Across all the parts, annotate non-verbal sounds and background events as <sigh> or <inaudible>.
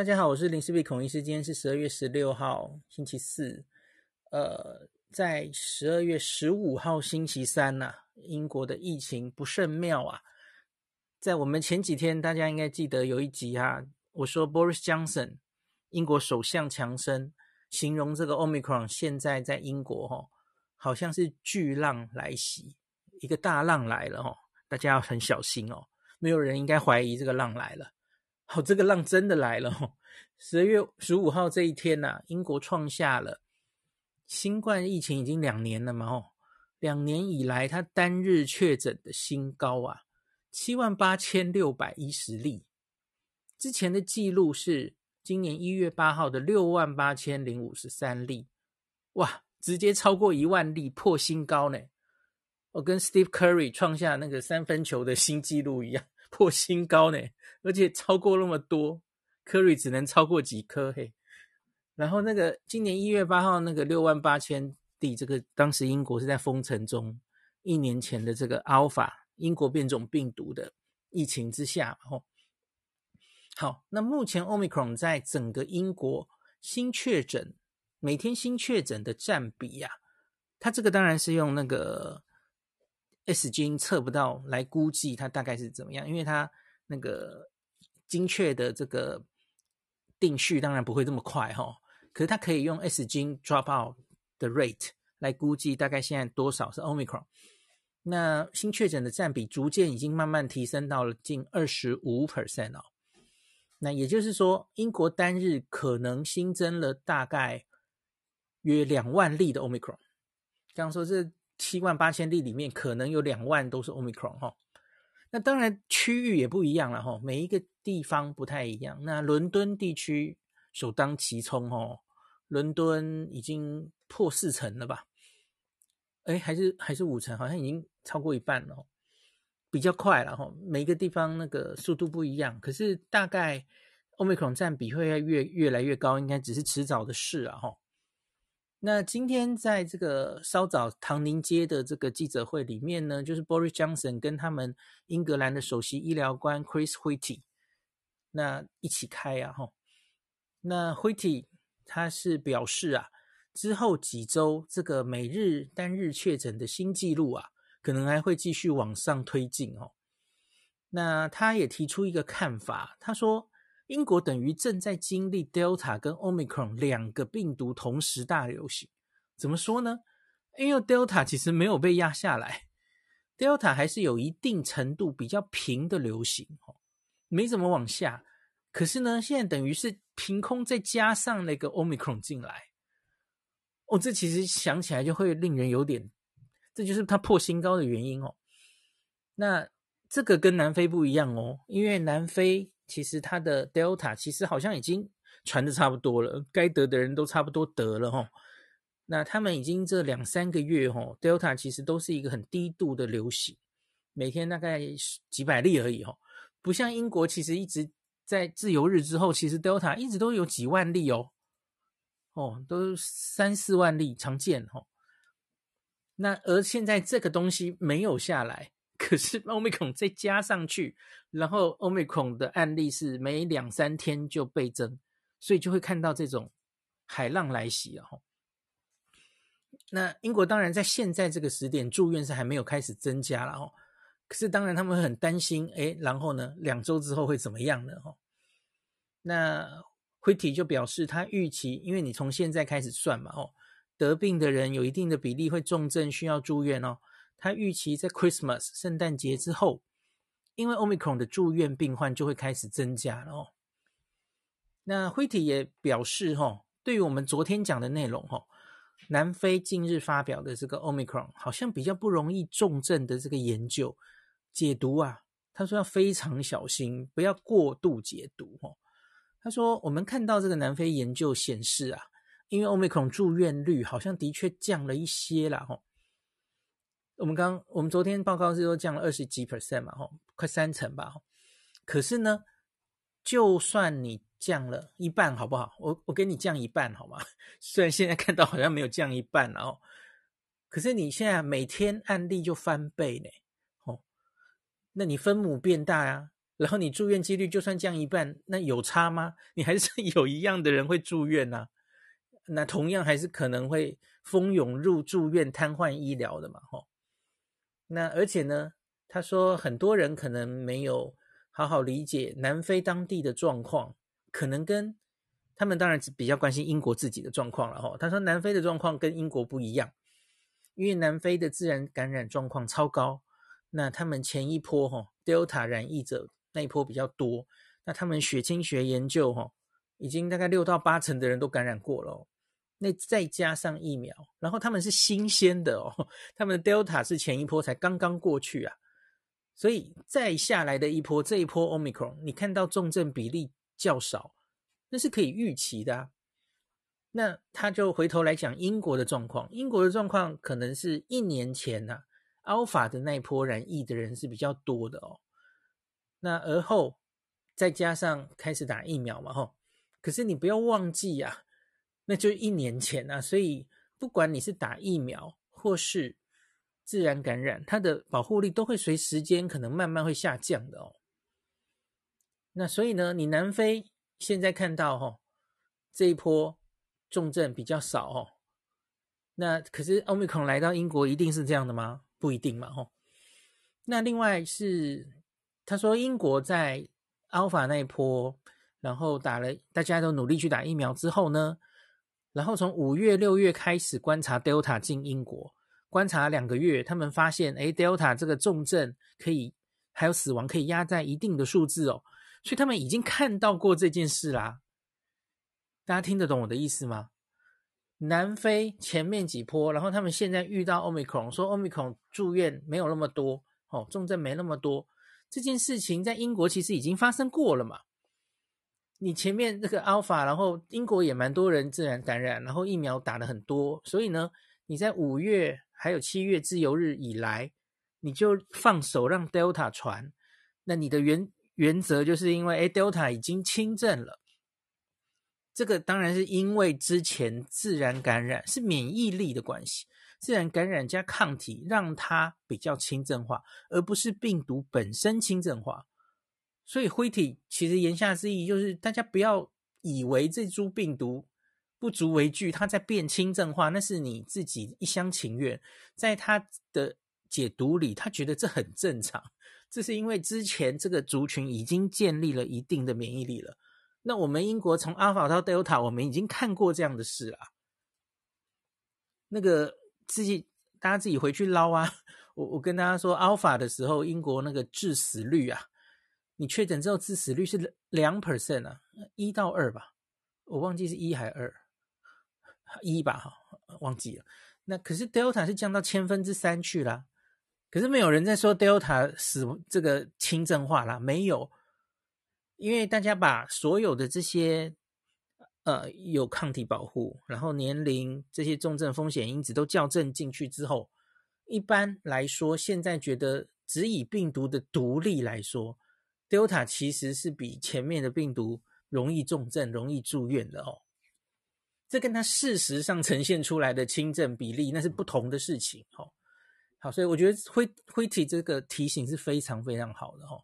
大家好，我是林氏璧孔医师。今天是十二月十六号，星期四。呃，在十二月十五号星期三呐、英国的疫情不甚妙啊。在我们前几天，大家应该记得有一集啊，我说 Boris Johnson 英国首相强生形容这个 Omicron 现在在英国哈、哦，好像是巨浪来袭，一个大浪来了哈、哦，大家要很小心哦。没有人应该怀疑这个浪来了。好，这个浪真的来了哦！十二月十五号这一天呐、啊，英国创下了新冠疫情已经两年了嘛哦，两年以来它单日确诊的新高啊，七万八千六百一十例。之前的记录是今年一月八号的六万八千零五十三例，哇，直接超过一万例，破新高呢！我跟 Steve Curry 创下那个三分球的新纪录一样。破新高呢，而且超过那么多，科瑞只能超过几颗嘿。然后那个今年一月八号那个六万八千例，这个当时英国是在封城中，一年前的这个 Alpha 英国变种病毒的疫情之下，哦，好，那目前 Omicron 在整个英国新确诊每天新确诊的占比呀、啊，它这个当然是用那个。S 基因测不到来估计它大概是怎么样，因为它那个精确的这个定序当然不会这么快哈、哦，可是它可以用 S 基因 drop out 的 rate 来估计大概现在多少是 Omicron。那新确诊的占比逐渐已经慢慢提升到了近二十五 percent 哦。那也就是说，英国单日可能新增了大概约两万例的 Omicron。刚刚说这。七万八千例里面，可能有两万都是 Omicron 哈。那当然区域也不一样了哈，每一个地方不太一样。那伦敦地区首当其冲哦，伦敦已经破四成了吧？哎，还是还是五成，好像已经超过一半了，比较快了哈。每一个地方那个速度不一样，可是大概 Omicron 占比会越越来越高，应该只是迟早的事啊哈。那今天在这个稍早唐宁街的这个记者会里面呢，就是 Boris Johnson 跟他们英格兰的首席医疗官 Chris Whitty 那一起开啊，哈，那 Whitty 他是表示啊，之后几周这个每日单日确诊的新纪录啊，可能还会继续往上推进哦。那他也提出一个看法，他说。英国等于正在经历 Delta 跟 Omicron 两个病毒同时大流行，怎么说呢？因为 Delta 其实没有被压下来，Delta 还是有一定程度比较平的流行，没怎么往下。可是呢，现在等于是凭空再加上那个 Omicron 进来，哦，这其实想起来就会令人有点，这就是它破新高的原因哦。那这个跟南非不一样哦，因为南非。其实它的 Delta 其实好像已经传的差不多了，该得的人都差不多得了哈。那他们已经这两三个月哈，Delta 其实都是一个很低度的流行，每天大概几百例而已哈。不像英国，其实一直在自由日之后，其实 Delta 一直都有几万例哦，哦，都三四万例常见哈。那而现在这个东西没有下来。可是 Omicron 再加上去，然后 Omicron 的案例是每两三天就倍增，所以就会看到这种海浪来袭哦！那英国当然在现在这个时点住院是还没有开始增加了哦。可是当然他们会很担心，诶，然后呢，两周之后会怎么样呢？哦，那 Whitty 就表示他预期，因为你从现在开始算嘛，哦，得病的人有一定的比例会重症需要住院哦。他预期在 Christmas 圣诞节之后，因为 Omicron 的住院病患就会开始增加了哦。那 Whitty 也表示，哈，对于我们昨天讲的内容，哈，南非近日发表的这个 Omicron 好像比较不容易重症的这个研究解读啊，他说要非常小心，不要过度解读。哈，他说我们看到这个南非研究显示啊，因为 Omicron 住院率好像的确降了一些了，哈。我们刚我们昨天报告是说降了二十几 percent 嘛，吼，快三成吧，吼。可是呢，就算你降了一半，好不好？我我给你降一半，好吗？<laughs> 虽然现在看到好像没有降一半，然后，可是你现在每天案例就翻倍呢，哦，那你分母变大呀，然后你住院几率就算降一半，那有差吗？<laughs> 你还是有一样的人会住院呐、啊，那同样还是可能会蜂拥入住院瘫痪医疗的嘛，吼。那而且呢，他说很多人可能没有好好理解南非当地的状况，可能跟他们当然比较关心英国自己的状况了，吼。他说南非的状况跟英国不一样，因为南非的自然感染状况超高。那他们前一波哈 Delta 染疫者那一波比较多，那他们血清学研究哈，已经大概六到八成的人都感染过了，那再加上疫苗，然后他们是新鲜的哦，他们的 Delta 是前一波才刚刚过去啊，所以再下来的一波，这一波 Omicron，你看到重症比例较少，那是可以预期的啊。那他就回头来讲英国的状况，英国的状况可能是一年前呐、啊。Alpha 的那一波染疫的人是比较多的哦，那而后再加上开始打疫苗嘛，吼，可是你不要忘记呀，那就一年前啊，所以不管你是打疫苗或是自然感染，它的保护力都会随时间可能慢慢会下降的哦。那所以呢，你南非现在看到吼，这一波重症比较少哦，那可是 Omicron 来到英国一定是这样的吗？不一定嘛，吼。那另外是，他说英国在 Alpha 那一波，然后打了，大家都努力去打疫苗之后呢，然后从五月、六月开始观察 Delta 进英国，观察两个月，他们发现，哎，Delta 这个重症可以还有死亡可以压在一定的数字哦，所以他们已经看到过这件事啦。大家听得懂我的意思吗？南非前面几波，然后他们现在遇到 Omicron，说 Omicron 住院没有那么多，哦，重症没那么多，这件事情在英国其实已经发生过了嘛。你前面那个 Alpha，然后英国也蛮多人自然感染，然后疫苗打的很多，所以呢，你在五月还有七月自由日以来，你就放手让 Delta 传，那你的原原则就是因为诶 Delta 已经轻症了。这个当然是因为之前自然感染是免疫力的关系，自然感染加抗体让它比较轻症化，而不是病毒本身轻症化。所以辉体其实言下之意就是，大家不要以为这株病毒不足为惧，它在变轻症化，那是你自己一厢情愿。在他的解读里，他觉得这很正常，这是因为之前这个族群已经建立了一定的免疫力了。那我们英国从阿尔法到 Delta，我们已经看过这样的事了。那个自己大家自己回去捞啊！我我跟大家说，阿尔法的时候，英国那个致死率啊，你确诊之后致死率是两 percent 啊，一到二吧，我忘记是一还二，一吧哈，忘记了。那可是 Delta 是降到千分之三去了，可是没有人在说 Delta 死这个轻症化啦，没有。因为大家把所有的这些呃有抗体保护，然后年龄这些重症风险因子都校正进去之后，一般来说，现在觉得只以病毒的独立来说，Delta 其实是比前面的病毒容易重症、容易住院的哦。这跟它事实上呈现出来的轻症比例那是不同的事情哦。好，所以我觉得辉辉体这个提醒是非常非常好的哦。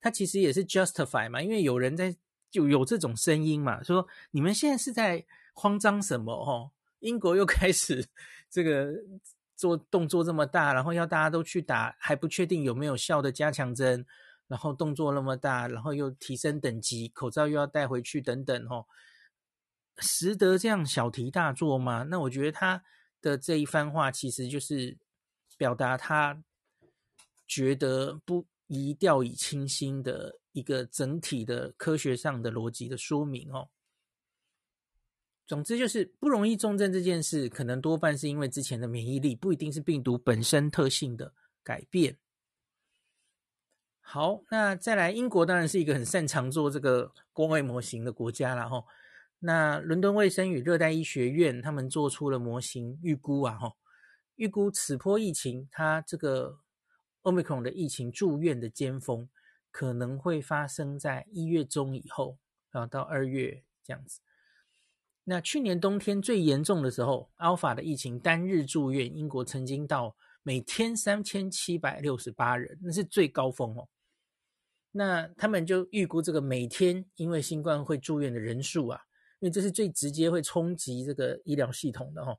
它其实也是 justify 嘛，因为有人在就有这种声音嘛，说你们现在是在慌张什么？哦，英国又开始这个做动作这么大，然后要大家都去打，还不确定有没有效的加强针，然后动作那么大，然后又提升等级，口罩又要带回去等等，哦，实得这样小题大做吗？那我觉得他的这一番话其实就是表达他觉得不。宜掉以轻心的一个整体的科学上的逻辑的说明哦。总之就是不容易重症这件事，可能多半是因为之前的免疫力，不一定是病毒本身特性的改变。好，那再来，英国当然是一个很擅长做这个公卫模型的国家了哈。那伦敦卫生与热带医学院他们做出了模型预估啊哈，预估此波疫情它这个。Omicron 的疫情住院的尖峰可能会发生在一月中以后，啊到二月这样子。那去年冬天最严重的时候，Alpha 的疫情单日住院，英国曾经到每天三千七百六十八人，那是最高峰哦。那他们就预估这个每天因为新冠会住院的人数啊，因为这是最直接会冲击这个医疗系统的哈。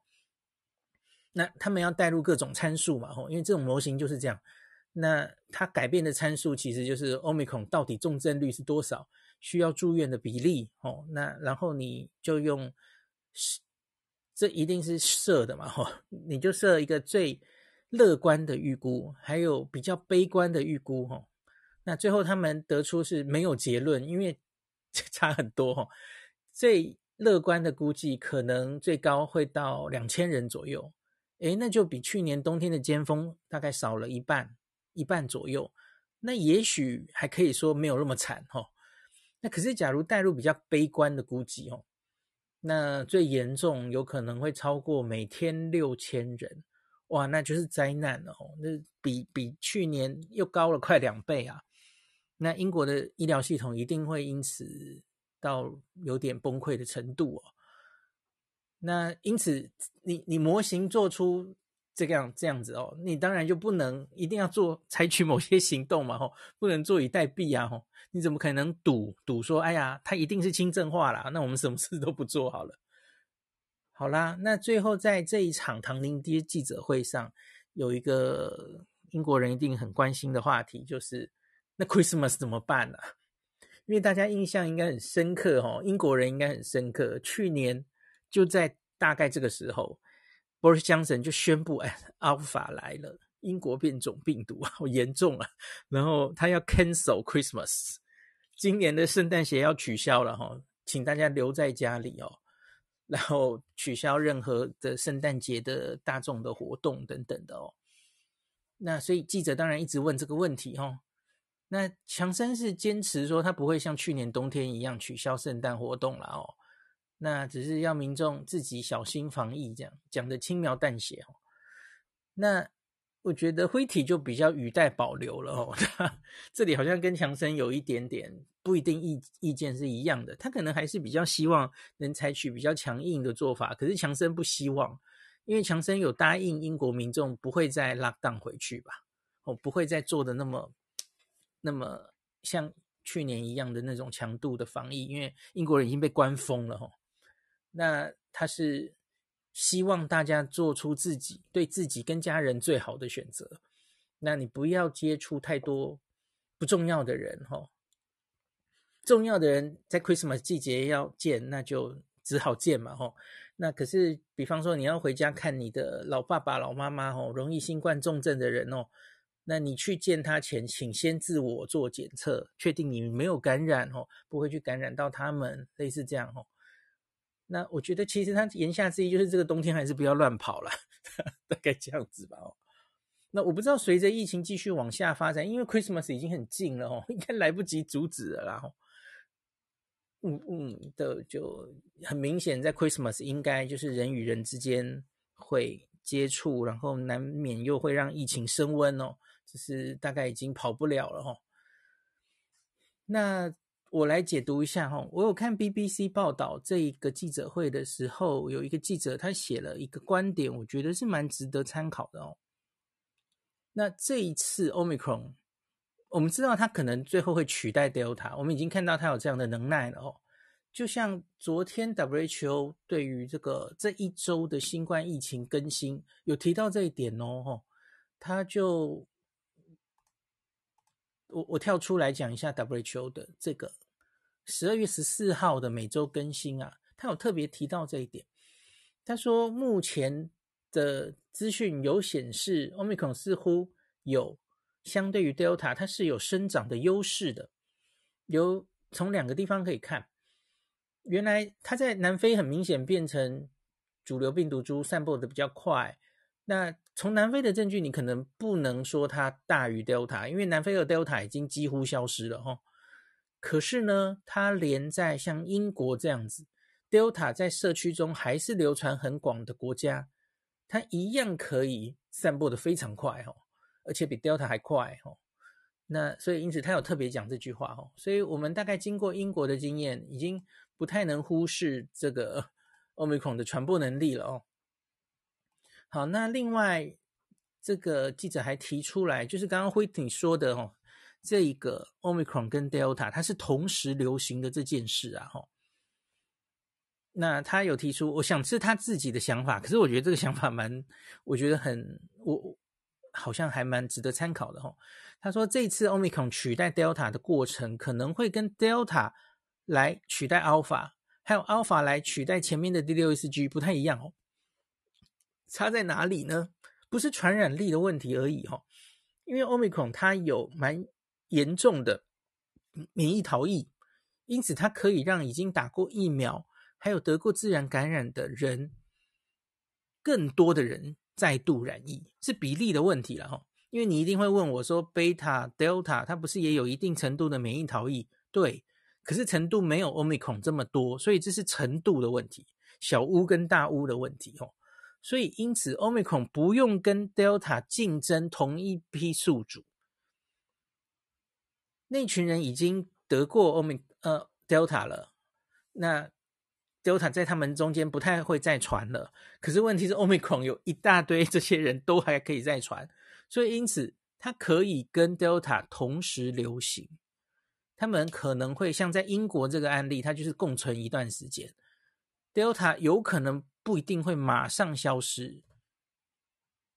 那他们要带入各种参数嘛，吼，因为这种模型就是这样。那它改变的参数其实就是 Omicron 到底重症率是多少，需要住院的比例，哦，那然后你就用，这一定是设的嘛，吼，你就设一个最乐观的预估，还有比较悲观的预估，吼，那最后他们得出是没有结论，因为 <laughs> 差很多，吼，最乐观的估计可能最高会到两千人左右。诶，那就比去年冬天的尖峰大概少了一半，一半左右。那也许还可以说没有那么惨哈。那可是假如带入比较悲观的估计哦，那最严重有可能会超过每天六千人，哇，那就是灾难了哦。那比比去年又高了快两倍啊。那英国的医疗系统一定会因此到有点崩溃的程度哦。那因此你，你模型做出这个样这样子哦，你当然就不能一定要做采取某些行动嘛，吼，不能坐以待毙啊，吼，你怎么可能赌赌说，哎呀，他一定是轻症化啦，那我们什么事都不做好了。好啦，那最后在这一场唐宁街记者会上，有一个英国人一定很关心的话题，就是那 Christmas 怎么办呢？因为大家印象应该很深刻，哦，英国人应该很深刻，去年。就在大概这个时候，Boris Johnson 就宣布：“哎，阿尔法来了，英国变种病毒好严重啊！然后他要 cancel Christmas，今年的圣诞节要取消了哈，请大家留在家里哦。然后取消任何的圣诞节的大众的活动等等的哦。那所以记者当然一直问这个问题哈。那强生是坚持说他不会像去年冬天一样取消圣诞活动了哦。”那只是要民众自己小心防疫，这样讲的轻描淡写哦。那我觉得辉体就比较语带保留了哦。<laughs> 这里好像跟强生有一点点不一定意意见是一样的，他可能还是比较希望能采取比较强硬的做法，可是强生不希望，因为强生有答应英国民众不会再拉档回去吧？哦，不会再做的那么那么像去年一样的那种强度的防疫，因为英国人已经被关封了哦。那他是希望大家做出自己对自己跟家人最好的选择。那你不要接触太多不重要的人哈。重要的人在 Christmas 季节要见，那就只好见嘛哈。那可是，比方说你要回家看你的老爸爸、老妈妈哦，容易新冠重症的人哦，那你去见他前，请先自我做检测，确定你没有感染哦，不会去感染到他们，类似这样哦。那我觉得其实他言下之意就是这个冬天还是不要乱跑了，<laughs> 大概这样子吧哦。那我不知道随着疫情继续往下发展，因为 Christmas 已经很近了哦，应该来不及阻止了啦。嗯嗯的就很明显，在 Christmas 应该就是人与人之间会接触，然后难免又会让疫情升温哦，就是大概已经跑不了了哦。那。我来解读一下哈，我有看 BBC 报道这一个记者会的时候，有一个记者他写了一个观点，我觉得是蛮值得参考的哦。那这一次 Omicron，我们知道它可能最后会取代 Delta，我们已经看到它有这样的能耐了哦。就像昨天 WHO 对于这个这一周的新冠疫情更新有提到这一点哦，他就我我跳出来讲一下 WHO 的这个。十二月十四号的每周更新啊，他有特别提到这一点。他说，目前的资讯有显示，Omicron 似乎有相对于 Delta，它是有生长的优势的。有从两个地方可以看，原来它在南非很明显变成主流病毒株，散播的比较快。那从南非的证据，你可能不能说它大于 Delta，因为南非的 Delta 已经几乎消失了哈。可是呢，它连在像英国这样子，Delta 在社区中还是流传很广的国家，它一样可以散播得非常快哦，而且比 Delta 还快哦。那所以因此他有特别讲这句话哦，所以我们大概经过英国的经验，已经不太能忽视这个 <laughs> Omicron 的传播能力了哦。好，那另外这个记者还提出来，就是刚刚辉挺说的哦。这一个 Omicron 跟 Delta 它是同时流行的这件事啊，哈。那他有提出，我想是他自己的想法，可是我觉得这个想法蛮，我觉得很，我好像还蛮值得参考的哈。他说这次 Omicron 取代 Delta 的过程，可能会跟 Delta 来取代 Alpha，还有 Alpha 来取代前面的第六一四 G 不太一样哦。差在哪里呢？不是传染力的问题而已哈，因为 Omicron 它有蛮严重的免疫逃逸，因此它可以让已经打过疫苗。还有得过自然感染的人，更多的人再度染疫，是比例的问题了哈。因为你一定会问我说，贝塔、德尔塔它不是也有一定程度的免疫逃逸？对，可是程度没有欧米孔这么多，所以这是程度的问题，小巫跟大巫的问题哦。所以因此，欧米孔不用跟德尔塔竞争同一批宿主，那群人已经得过欧米呃德尔塔了，那。Delta 在他们中间不太会再传了，可是问题是 Omicron 有一大堆这些人都还可以再传，所以因此它可以跟 Delta 同时流行，他们可能会像在英国这个案例，它就是共存一段时间，Delta 有可能不一定会马上消失，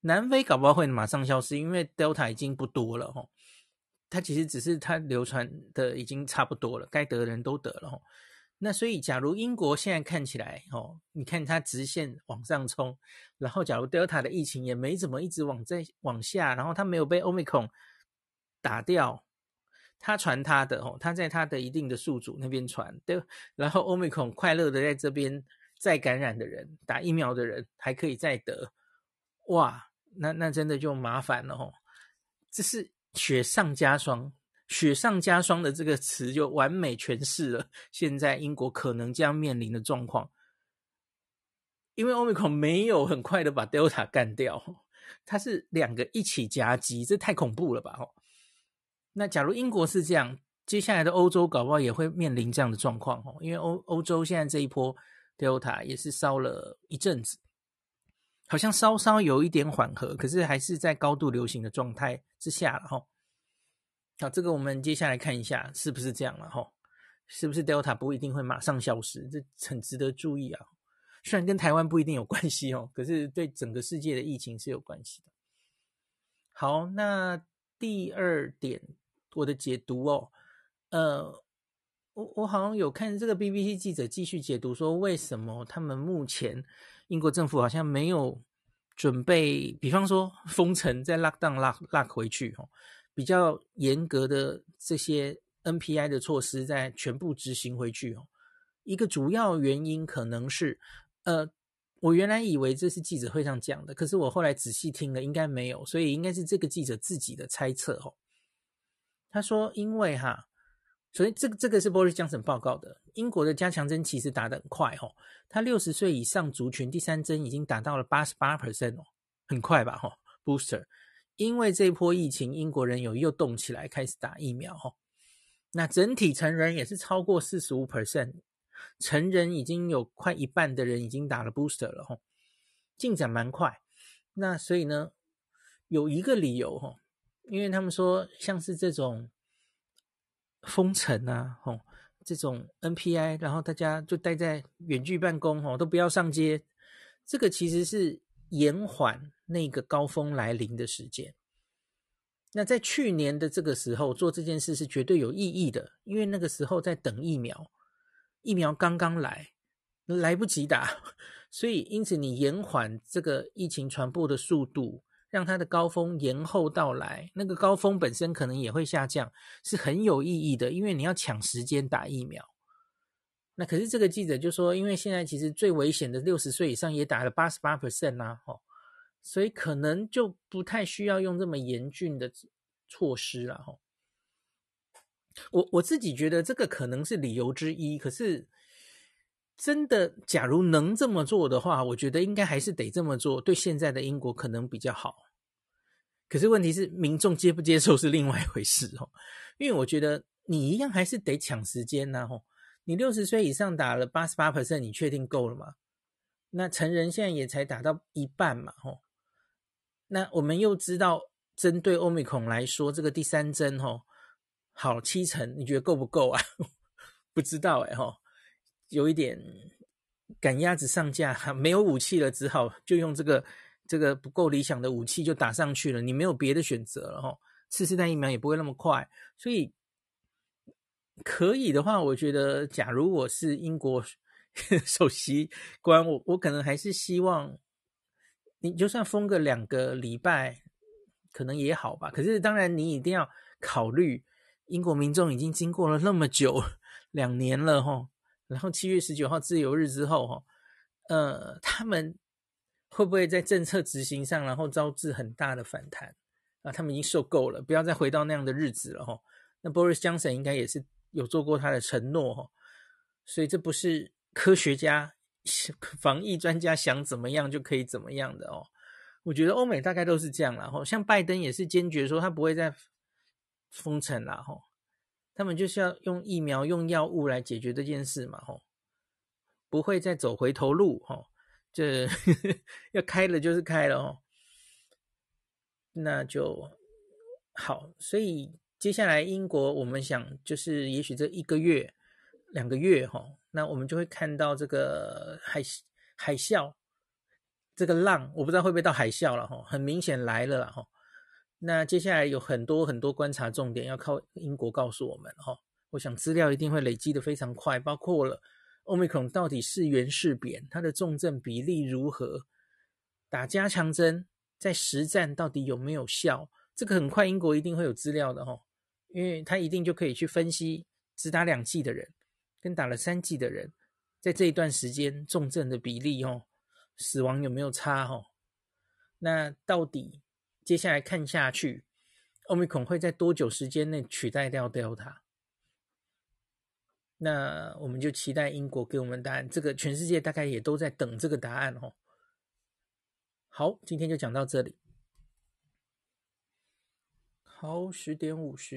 南非搞不好会马上消失，因为 Delta 已经不多了哈，它其实只是它流传的已经差不多了，该得的人都得了哈。那所以，假如英国现在看起来，哦，你看它直线往上冲，然后假如 Delta 的疫情也没怎么一直往在往下，然后它没有被 Omicron 打掉，它传它的，哦，它在它的一定的宿主那边传，对，然后 Omicron 快乐的在这边再感染的人，打疫苗的人还可以再得，哇，那那真的就麻烦了，哦，这是雪上加霜。雪上加霜的这个词就完美诠释了现在英国可能将面临的状况，因为 Omicron 没有很快的把 Delta 干掉，它是两个一起夹击，这太恐怖了吧？哦，那假如英国是这样，接下来的欧洲搞不好也会面临这样的状况哦，因为欧欧洲现在这一波 Delta 也是烧了一阵子，好像稍稍有一点缓和，可是还是在高度流行的状态之下了哈。好，这个我们接下来看一下是不是这样了哈？是不是 Delta 不一定会马上消失？这很值得注意啊。虽然跟台湾不一定有关系哦，可是对整个世界的疫情是有关系的。好，那第二点我的解读哦，呃，我我好像有看这个 BBC 记者继续解读说，为什么他们目前英国政府好像没有准备，比方说封城再 lock down lock lock 回去哦。比较严格的这些 NPI 的措施再全部执行回去哦，一个主要原因可能是，呃，我原来以为这是记者会上讲的，可是我后来仔细听了，应该没有，所以应该是这个记者自己的猜测哦。他说，因为哈，所以这个这个是 Boris Johnson 报告的，英国的加强针其实打得很快哦，他六十岁以上族群第三针已经达到了八十八 percent 哦，很快吧哈，Booster。因为这波疫情，英国人有又动起来，开始打疫苗哈。那整体成人也是超过四十五 percent，成人已经有快一半的人已经打了 booster 了哈，进展蛮快。那所以呢，有一个理由哈，因为他们说像是这种封城啊，吼，这种 NPI，然后大家就待在远距办公吼，都不要上街，这个其实是延缓。那个高峰来临的时间，那在去年的这个时候做这件事是绝对有意义的，因为那个时候在等疫苗，疫苗刚刚来，来不及打，所以因此你延缓这个疫情传播的速度，让它的高峰延后到来，那个高峰本身可能也会下降，是很有意义的，因为你要抢时间打疫苗。那可是这个记者就说，因为现在其实最危险的六十岁以上也打了八十八 percent 呐，吼。所以可能就不太需要用这么严峻的措施了。我我自己觉得这个可能是理由之一，可是真的，假如能这么做的话，我觉得应该还是得这么做，对现在的英国可能比较好。可是问题是，民众接不接受是另外一回事哦。因为我觉得你一样还是得抢时间呐吼。你六十岁以上打了八十八 percent，你确定够了吗？那成人现在也才打到一半嘛吼。那我们又知道，针对 Omicron 来说，这个第三针吼，好，七成，你觉得够不够啊？<laughs> 不知道哎，哈，有一点赶鸭子上架，<laughs> 没有武器了，只好就用这个这个不够理想的武器就打上去了。你没有别的选择了，哈。次世代疫苗也不会那么快，所以可以的话，我觉得，假如我是英国首席官，我我可能还是希望，你就算封个两个礼拜，可能也好吧。可是当然，你一定要考虑，英国民众已经经过了那么久，两年了哈，然后七月十九号自由日之后哈，呃，他们会不会在政策执行上，然后招致很大的反弹？啊，他们已经受够了，不要再回到那样的日子了哈。那 Boris Johnson 应该也是有做过他的承诺哈，所以这不是科学家、防疫专家想怎么样就可以怎么样的哦。我觉得欧美大概都是这样了哈，像拜登也是坚决说他不会再封城了哈，他们就是要用疫苗、用药物来解决这件事嘛吼，不会再走回头路吼，这 <laughs> 要开了就是开了哦。那就好，所以接下来英国，我们想就是，也许这一个月、两个月哈，那我们就会看到这个海海啸，这个浪，我不知道会不会到海啸了哈，很明显来了哈。那接下来有很多很多观察重点要靠英国告诉我们哈，我想资料一定会累积的非常快，包括了 Omicron 到底是圆是扁，它的重症比例如何，打加强针。在实战到底有没有效？这个很快英国一定会有资料的哈，因为他一定就可以去分析只打两剂的人跟打了三剂的人，在这一段时间重症的比例哦，死亡有没有差哈？那到底接下来看下去奥密克戎会在多久时间内取代掉 Delta？那我们就期待英国给我们答案。这个全世界大概也都在等这个答案哦。好，今天就讲到这里。好，十点五十。